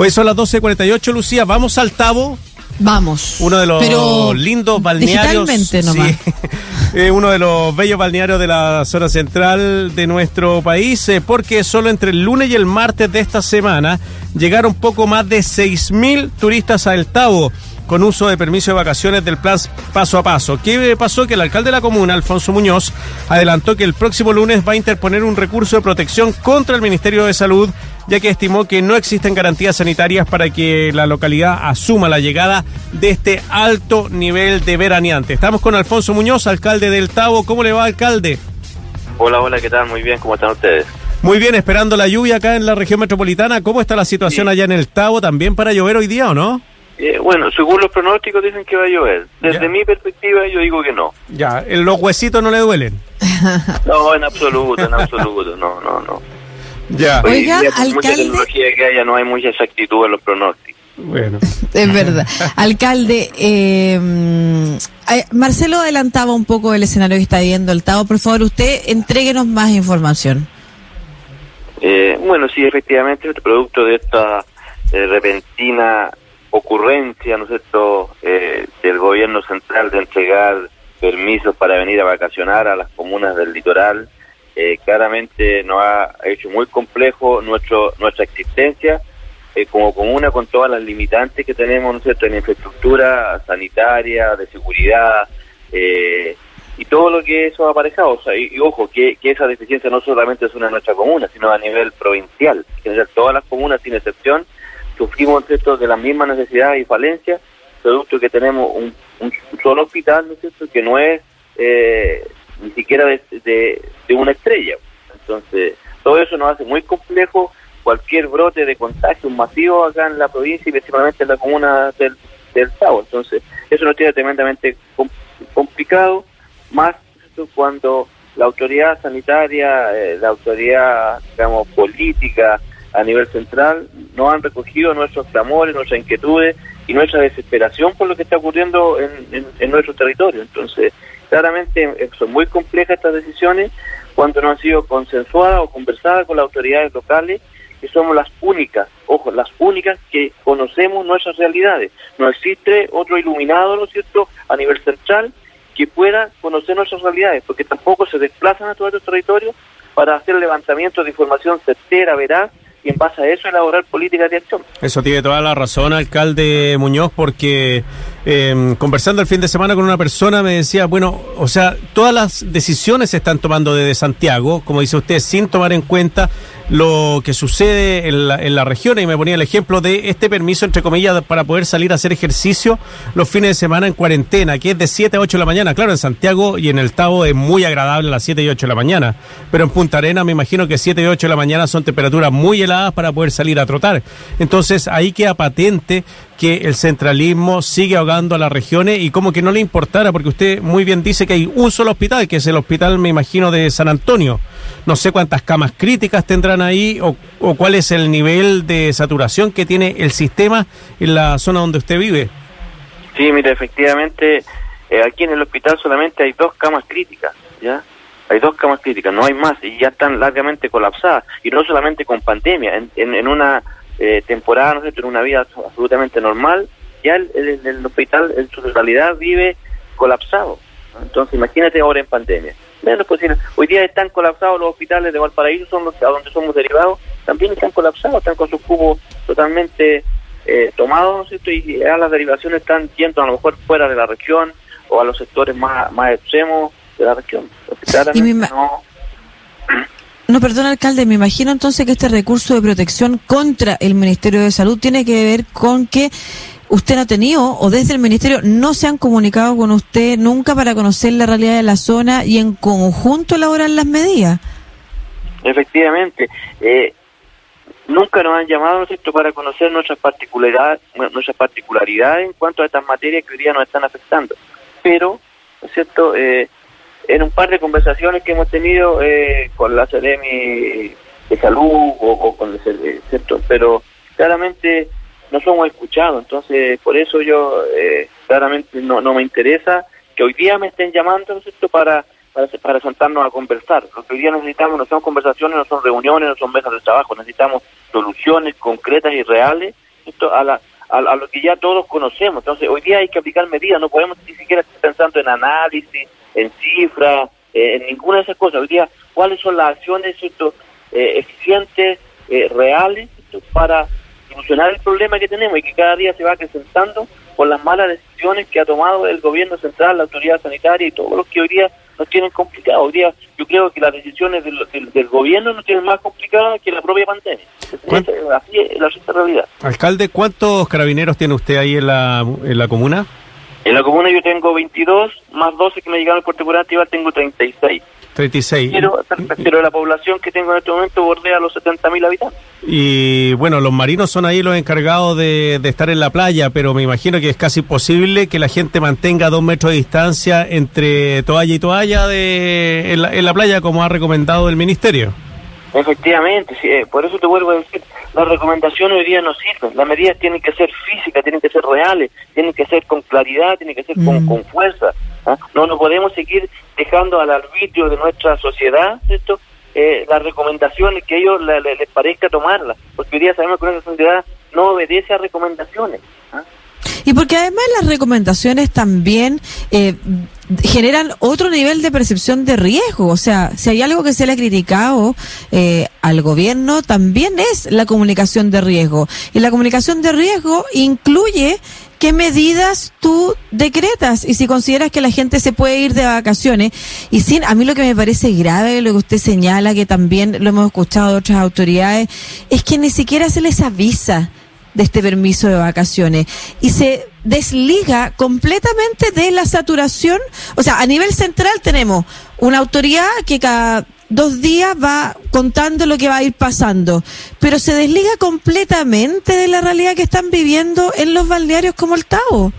Hoy son las 12.48, Lucía. Vamos al Tabo. Vamos. Uno de los Pero lindos balnearios. nomás. Sí. Eh, uno de los bellos balnearios de la zona central de nuestro país, eh, porque solo entre el lunes y el martes de esta semana llegaron poco más de 6.000 turistas a El Tabo con uso de permiso de vacaciones del plan paso a paso. ¿Qué pasó? Que el alcalde de la comuna, Alfonso Muñoz, adelantó que el próximo lunes va a interponer un recurso de protección contra el Ministerio de Salud, ya que estimó que no existen garantías sanitarias para que la localidad asuma la llegada de este alto nivel de veraneante. Estamos con Alfonso Muñoz, alcalde del Tabo. ¿Cómo le va, alcalde? Hola, hola, ¿qué tal? Muy bien, ¿cómo están ustedes? Muy bien, esperando la lluvia acá en la región metropolitana. ¿Cómo está la situación Sí. allá en el Tabo? ¿También para llover hoy día o no? Eh, bueno, según los pronósticos dicen que va a llover. Desde Ya. mi perspectiva yo digo que no. Ya, ¿en los huesitos no le duelen. No, en absoluto, en absoluto, no, no, no. Ya. Hoy Oiga, día, por mucha alcalde. tecnología que haya, no hay mucha exactitud en los pronósticos. Bueno. Es verdad. Alcalde, eh, Marcelo adelantaba un poco el escenario que está viendo el Tavo. Por favor, usted entréguenos más información. Eh, bueno, sí, efectivamente, es producto de esta eh, repentina ocurrencia, ¿no es cierto?, eh, del gobierno central de entregar permisos para venir a vacacionar a las comunas del litoral, eh, claramente nos ha hecho muy complejo nuestro nuestra existencia eh, como comuna con todas las limitantes que tenemos, ¿no cierto?, en infraestructura sanitaria, de seguridad, eh, y todo lo que eso ha aparejado. O sea, y, ojo, que, esa deficiencia no solamente es una de nuestra comuna, sino a nivel provincial. En general, todas las comunas, sin excepción, sufrimos ¿cierto? de las mismas necesidades y falencias, producto que tenemos un, un solo hospital, ¿no es cierto?, que no es eh, ni siquiera de, de, una estrella. Entonces, todo eso nos hace muy complejo cualquier brote de contagio masivo acá en la provincia y principalmente en la comuna del, del Tavo. Entonces, eso nos tiene tremendamente com- complicado, más cuando la autoridad sanitaria, eh, la autoridad, digamos, política a nivel central, no han recogido nuestros clamores, nuestras inquietudes y nuestra desesperación por lo que está ocurriendo en, en, en nuestro territorio. Entonces, claramente eh, son muy complejas estas decisiones cuando no han sido consensuadas o conversadas con las autoridades locales que somos las únicas, ojo, las únicas que conocemos nuestras realidades. No existe otro iluminado, ¿no es cierto?, a nivel central que pueda conocer nuestras realidades, porque tampoco se desplazan a todo nuestro territorio para hacer levantamientos de información certera, veraz, y en base a eso elaborar políticas de acción. Eso tiene toda la razón, alcalde Muñoz, porque eh, conversando el fin de semana con una persona me decía, bueno, o sea, todas las decisiones se están tomando desde Santiago, como dice usted, sin tomar en cuenta lo que sucede en la, en la región. Y me ponía el ejemplo de este permiso, entre comillas, para poder salir a hacer ejercicio los fines de semana en cuarentena, que es de 7 a 8 de la mañana. Claro, en Santiago y en el Tavo es muy agradable a las 7 y 8 de la mañana, pero en Punta Arena me imagino que 7 y 8 de la mañana son temperaturas muy heladas para poder salir a trotar. Entonces ahí queda patente que el centralismo sigue ahogando a las regiones y como que no le importara, porque usted muy bien dice que hay un solo hospital, que es el hospital, me imagino, de San Antonio. No sé cuántas camas críticas tendrán ahí o, cuál es el nivel de saturación que tiene el sistema en la zona donde usted vive. Sí, mira, efectivamente, eh, aquí en el hospital solamente hay dos camas críticas, ¿ya? Hay dos camas críticas, no hay más, y ya están largamente colapsadas, y no solamente con pandemia, en, una eh, temporada, ¿no cierto?, en una vida absolutamente normal, ya el, el- el hospital en su totalidad vive colapsado. Entonces, imagínate ahora en pandemia. Menos posible. Hoy día están colapsados los hospitales de Valparaíso, son los a donde somos derivados, también están colapsados, están con sus cubos totalmente eh, tomados, ¿no es cierto? Y ya las derivaciones están yendo a lo mejor fuera de la región o a los sectores más, más extremos de la región. Y no, No, perdón, alcalde, me imagino entonces que este recurso de protección contra el Ministerio de Salud tiene que ver con que usted no ha tenido, o desde el Ministerio no se han comunicado con usted nunca para conocer la realidad de la zona y en conjunto elaborar las medidas. Efectivamente. Eh, nunca nos han llamado, ¿no para conocer nuestras particularidades, nuestras particularidades en cuanto a estas materias que hoy día nos están afectando. Pero, ¿no es cierto?, eh, en un par de conversaciones que hemos tenido eh, con la Ceremi de Salud o, o con el ¿cierto? Pero claramente no somos escuchados, entonces por eso yo eh, claramente no, no me interesa que hoy día me estén llamando, ¿no es cierto?, para para, para sentarnos a conversar. Lo que hoy día necesitamos no son conversaciones, no son reuniones, no son mesas de trabajo, necesitamos soluciones concretas y reales a, la, a, lo que ya todos conocemos. Entonces, hoy día hay que aplicar medidas, no podemos ni siquiera estar pensando en análisis, en cifras, eh, en ninguna de esas cosas. Hoy día, ¿cuáles son las acciones ¿cierto? Eh, eficientes, eh, reales, para solucionar el problema que tenemos y que cada día se va acrecentando por las malas decisiones que ha tomado el gobierno central, la autoridad sanitaria y todos los que hoy día nos tienen complicado. Hoy día yo creo que las decisiones del, del, gobierno nos tienen más complicadas que la propia pandemia. Así es la realidad. Alcalde, ¿cuántos carabineros tiene usted ahí en la, en la comuna? En la comuna yo tengo 22, más 12 que me llegaron al puerto curativo, tengo 36. 36. Pero, pero la población que tengo en este momento bordea los 70.000 habitantes. Y bueno, los marinos son ahí los encargados de, estar en la playa, pero me imagino que es casi posible que la gente mantenga dos metros de distancia entre toalla y toalla de, en, la, en la playa, como ha recomendado el ministerio. Efectivamente, sí, eh, por eso te vuelvo a decir, las recomendaciones hoy día no sirven, las medidas tienen que ser físicas, tienen que ser reales, tienen que ser con claridad, tienen que ser con, mm. con fuerza. ¿ah? No nos podemos seguir dejando al arbitrio de nuestra sociedad esto eh, las recomendaciones que ellos les parezca tomarlas, porque hoy día sabemos que nuestra sociedad no obedece a recomendaciones. ¿ah? Y porque además las recomendaciones también eh, generan otro nivel de percepción de riesgo. O sea, si hay algo que se le ha criticado eh, al gobierno, también es la comunicación de riesgo. Y la comunicación de riesgo incluye qué medidas tú decretas y si consideras que la gente se puede ir de vacaciones. Y sin, a mí lo que me parece grave, lo que usted señala, que también lo hemos escuchado de otras autoridades, es que ni siquiera se les avisa de este permiso de vacaciones y se desliga completamente de la saturación. O sea, a nivel central tenemos una autoridad que cada dos días va contando lo que va a ir pasando, pero se desliga completamente de la realidad que están viviendo en los balnearios como el Tavo.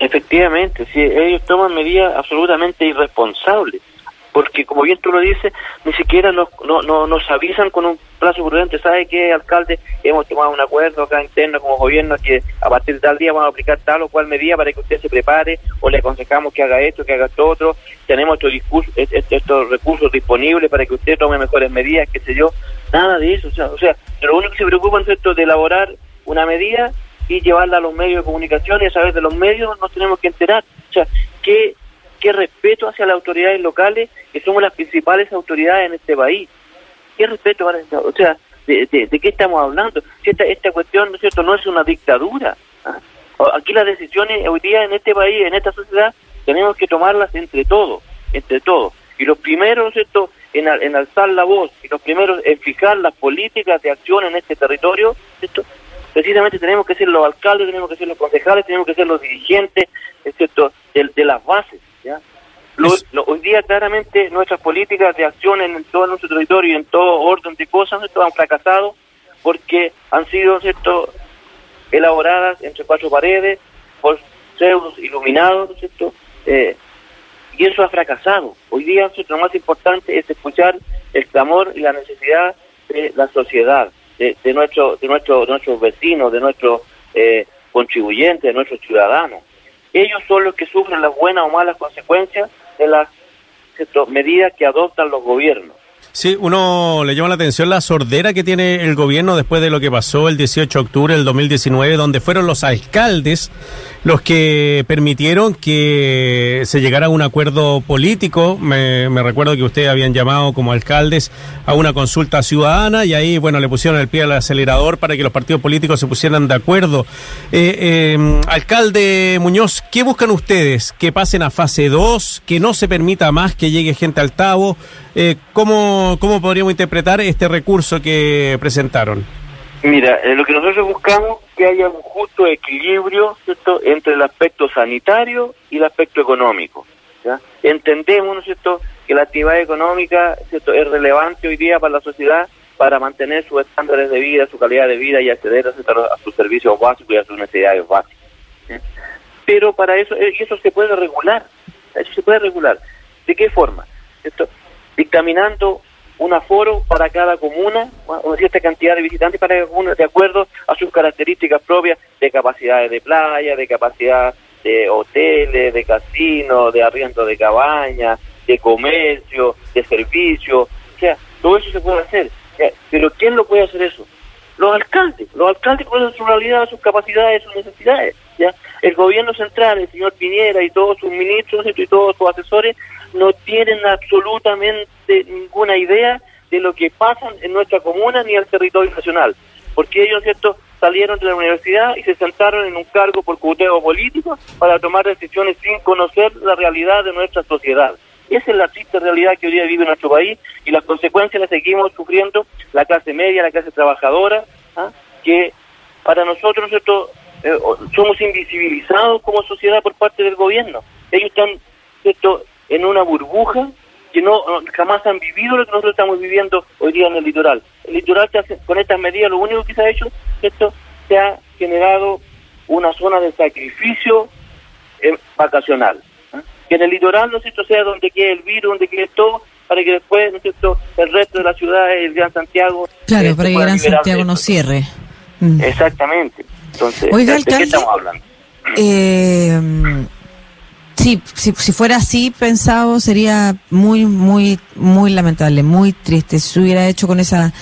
Efectivamente, sí, ellos toman medidas absolutamente irresponsables porque como bien tú lo dices, ni siquiera nos, no, no, nos avisan con un plazo prudente, ¿sabe qué, alcalde? Hemos tomado un acuerdo acá interno como gobierno que a partir de tal día vamos a aplicar tal o cual medida para que usted se prepare o le aconsejamos que haga esto, que haga esto otro, tenemos estos, discursos, estos recursos disponibles para que usted tome mejores medidas, qué sé yo, nada de eso, o sea, o sea lo único que se preocupan es esto de elaborar una medida y llevarla a los medios de comunicación y a través de los medios nos tenemos que enterar, o sea, ¿qué qué respeto hacia las autoridades locales, que somos las principales autoridades en este país. ¿Qué respeto? O sea, ¿de, qué estamos hablando? Si esta, esta cuestión, ¿no es cierto?, no es una dictadura. ¿ah? Aquí las decisiones hoy día en este país, en esta sociedad, tenemos que tomarlas entre todos, entre todos. Y los primeros, ¿no es en, alzar la voz, y los primeros en fijar las políticas de acción en este territorio, ¿cierto? precisamente tenemos que ser los alcaldes, tenemos que ser los concejales, tenemos que ser los dirigentes, ¿cierto?, de las bases hoy día claramente nuestras políticas de acción en todo nuestro territorio y en todo orden de cosas han fracasado porque han sido cierto elaboradas entre cuatro paredes por pseudos iluminados, ¿cierto? Eh, y eso ha fracasado. Hoy día lo más importante es escuchar el clamor y la necesidad de la sociedad, de, nuestro, de, nuestro, nuestros vecinos, de nuestros eh, contribuyentes, de nuestros ciudadanos. Ellos son los que sufren las buenas o malas consecuencias de las medidas que adoptan los gobiernos. Sí, uno le llama la atención la sordera que tiene el gobierno después de lo que pasó el 18 de octubre del 2019, donde fueron los alcaldes los que permitieron que se llegara a un acuerdo político. Me, recuerdo que ustedes habían llamado como alcaldes a una consulta ciudadana y ahí, bueno, le pusieron el pie al acelerador para que los partidos políticos se pusieran de acuerdo. Eh, em, alcalde Muñoz, ¿qué buscan ustedes? ¿Que pasen a fase 2? ¿Que no se permita más que llegue gente al Tabo? Eh, ¿cómo, ¿Cómo podríamos interpretar este recurso que presentaron? Mira, eh, lo que nosotros buscamos es que haya un justo equilibrio entre el aspecto sanitario y el aspecto económico. Entendemos ¿no cierto? que la actividad económica es relevante hoy día para la sociedad para mantener sus estándares de vida, su calidad de vida y acceder a sus servicios básicos y a sus necesidades básicas. Pero para eso, eh, eso se puede regular, eso se puede regular. ¿De qué forma? ¿cierto? Dictaminando un aforo para cada comuna, una cierta cantidad de visitantes para cada comuna, de acuerdo a sus características propias de capacidades de playa, de capacidad de hoteles, de casinos, de arriendo de cabañas, de comercio, de servicio, o sea, todo eso se puede hacer. Pero ¿quién lo puede hacer eso? los alcaldes, los alcaldes con su realidad, sus capacidades, sus necesidades. ¿ya? El gobierno central, el señor Piñera y todos sus ministros y todos sus asesores no tienen absolutamente ninguna idea de lo que pasa en nuestra comuna ni el territorio nacional, porque ellos, ¿cierto?, salieron de la universidad y se sentaron en un cargo por cuteo político para tomar decisiones sin conocer la realidad de nuestra sociedad. Esa es la triste realidad que hoy día vive nuestro país y las consecuencias las seguimos sufriendo la clase media, la clase trabajadora, ¿ah? que para nosotros ¿cierto? Eh, somos invisibilizados como sociedad por parte del gobierno. Ellos están ¿cierto? En una burbuja que no jamás han vivido lo que nosotros estamos viviendo hoy día en el litoral. El litoral con estas medidas lo único que se ha hecho, esto se ha generado una zona de sacrificio eh, vacacional que en el litoral, ¿no es cierto?, sea donde quede el virus, donde quede todo, para que después, ¿no es cierto?, el resto de la ciudad, el Gran Santiago... Claro, para que el Gran Santiago no cierre. Mm. Exactamente. Entonces, ¿de qué estamos hablando? Eh, sí, si, si, fuera así pensado sería muy, muy, muy lamentable, muy triste si se hubiera hecho con esa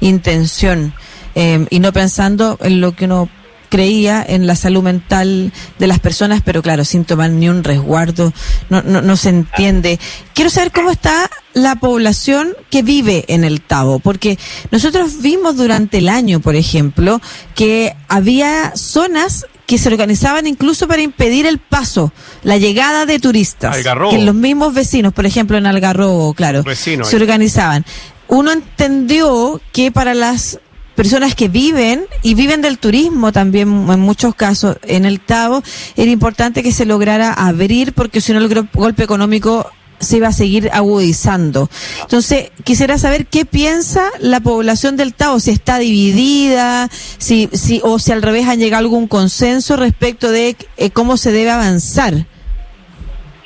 intención eh, y no pensando en lo que uno creía en la salud mental de las personas, pero claro, sin tomar ni un resguardo, no, no, no se entiende. Quiero saber cómo está la población que vive en el Tabo, porque nosotros vimos durante el año, por ejemplo, que había zonas que se organizaban incluso para impedir el paso, la llegada de turistas. Que los mismos vecinos, por ejemplo en Algarrobo, claro, se organizaban. Uno entendió que para las personas que viven y viven del turismo también en muchos casos en el Tabo, era importante que se lograra abrir porque si no el golpe económico se iba a seguir agudizando. Entonces, quisiera saber qué piensa la población del Tao, si está dividida, si, si, o si al revés han llegado a algún consenso respecto de eh, cómo se debe avanzar.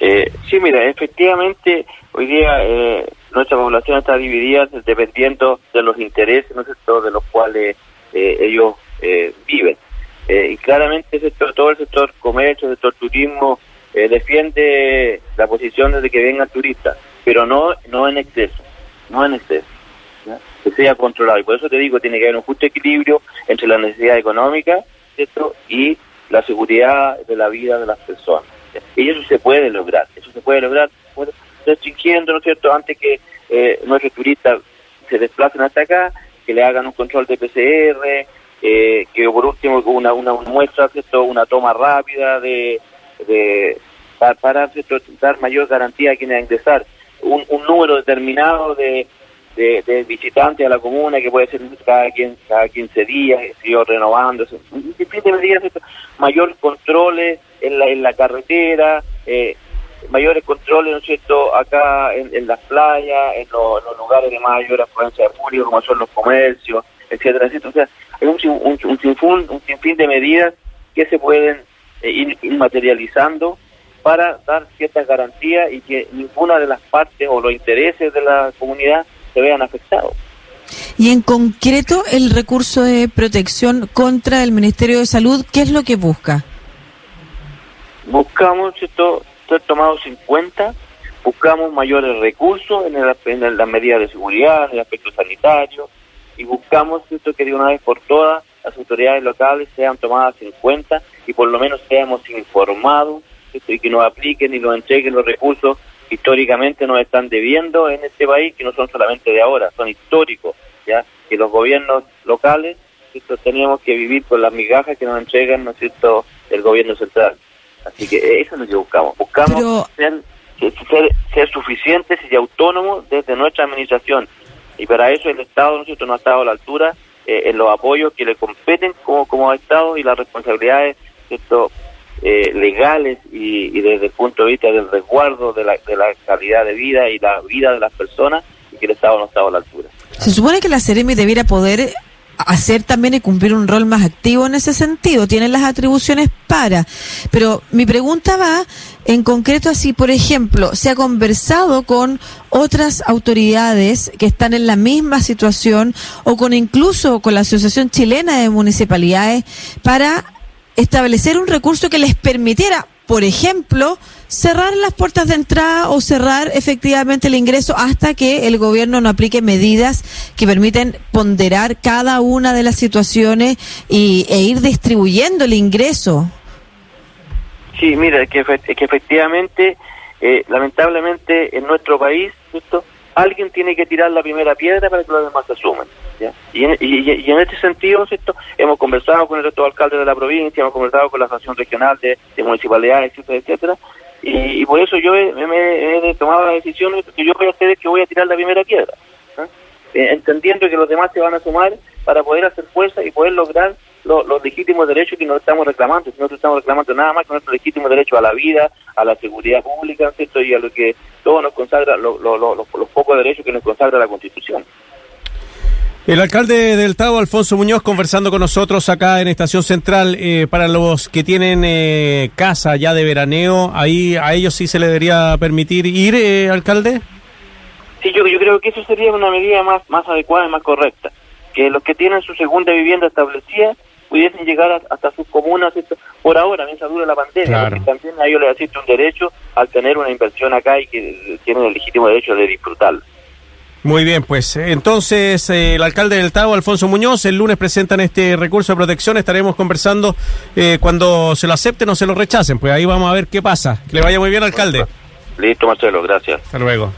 Eh, sí, mira, efectivamente, hoy día eh, nuestra población está dividida dependiendo de los intereses ¿no de los cuales eh, ellos eh, viven. Eh, y claramente el sector, todo el sector comercio, el sector turismo, defiende la posición de que vengan turistas, pero no, no en exceso, no en exceso, que sea controlado. Y por eso te digo, tiene que haber un justo equilibrio entre la necesidad económica y la seguridad de la vida de las personas. Y eso se puede lograr, eso se puede lograr restringiendo, ¿no es cierto?, antes que eh, nuestros turistas se desplacen hasta acá, que le hagan un control de PCR, eh, que por último una, una, muestra, ¿cierto?, una toma rápida de para, dar mayor garantía a quienes ingresar, un, número determinado de, de, visitantes a la comuna, que puede ser cada, quien, cada 15 días, sigo renovando, mayor controles en la, en la carretera, eh, mayores controles, ¿no es cierto?, acá en, las playas, en, los lugares de mayor afluencia de público, como son los comercios, etcétera, etcétera. O sea, hay un, un, un, sinfín, un sinfín de medidas que se pueden eh, ir, materializando para dar ciertas garantías y que ninguna de las partes o los intereses de la comunidad se vean afectados. Y en concreto, el recurso de protección contra el Ministerio de Salud, ¿qué es lo que busca? Buscamos, ¿cierto?, ser tomados en cuenta, buscamos mayores recursos en, el, en las medidas de seguridad, en el aspecto sanitario, y buscamos esto que de una vez por todas las autoridades locales sean tomadas en cuenta y por lo menos seamos informados y que nos apliquen y nos entreguen los recursos que históricamente nos están debiendo en este país, que no son solamente de ahora, son históricos, ya que los gobiernos locales esto, teníamos que vivir con las migajas que nos entregan ¿no es cierto? el gobierno central. Así que eso es lo que buscamos. Buscamos ser, ser, suficientes y autónomos desde nuestra administración. Y para eso el Estado nosotros no ha estado a la altura eh, en los apoyos que le competen como, como Estado y las responsabilidades eh, legales y, desde el punto de vista del resguardo de la, de la calidad de vida y la vida de las personas y que el Estado no ha estado a la altura. Se supone que la Ceremi debiera poder hacer también y cumplir un rol más activo en ese sentido. Tienen las atribuciones para. Pero mi pregunta va en concreto así, por ejemplo, se ha conversado con otras autoridades que están en la misma situación o con incluso con la Asociación Chilena de Municipalidades para establecer un recurso que les permitiera, por ejemplo, cerrar las puertas de entrada o cerrar efectivamente el ingreso hasta que el gobierno no aplique medidas que permiten ponderar cada una de las situaciones y, e ir distribuyendo el ingreso. Sí, mira, que, que efectivamente, eh, lamentablemente en nuestro país, ¿cierto? Alguien tiene que tirar la primera piedra para que los demás se asumen. Y, en, y, en este sentido, ¿cierto? hemos conversado con el resto de alcaldes de la provincia, hemos conversado con la Asociación Regional de, municipalidades, etcétera, etcétera, y, por eso yo he, tomado la decisión de que yo voy a hacer que voy a tirar la primera piedra, eh, entendiendo que los demás se van a sumar para poder hacer fuerza y poder lograr los legítimos derechos que nos estamos reclamando. Si no estamos reclamando nada más que nuestro legítimo derecho a la vida, a la seguridad pública, ¿cierto? y a lo que todo nos consagra, los pocos derechos que nos consagra la Constitución. El alcalde del Tavo, Alfonso Muñoz, conversando con nosotros acá en Estación Central, eh, para los que tienen eh, casa ya de veraneo, ahí a ellos sí se les debería permitir ir, eh, alcalde. Sí, yo, yo creo que eso sería una medida más, más adecuada y más correcta. Que los que tienen su segunda vivienda establecida pudiesen llegar hasta sus comunas por ahora, mientras dure la pandemia, porque también a ellos les asiste un derecho al tener una inversión acá y que tienen el legítimo derecho de disfrutarla. Muy bien, pues entonces eh, el alcalde del Tavo, Alfonso Muñoz, el lunes presentan este recurso de protección, estaremos conversando eh, cuando se lo acepten o se lo rechacen, pues ahí vamos a ver qué pasa. Que le vaya muy bien, alcalde. Listo, Marcelo, gracias. Hasta luego.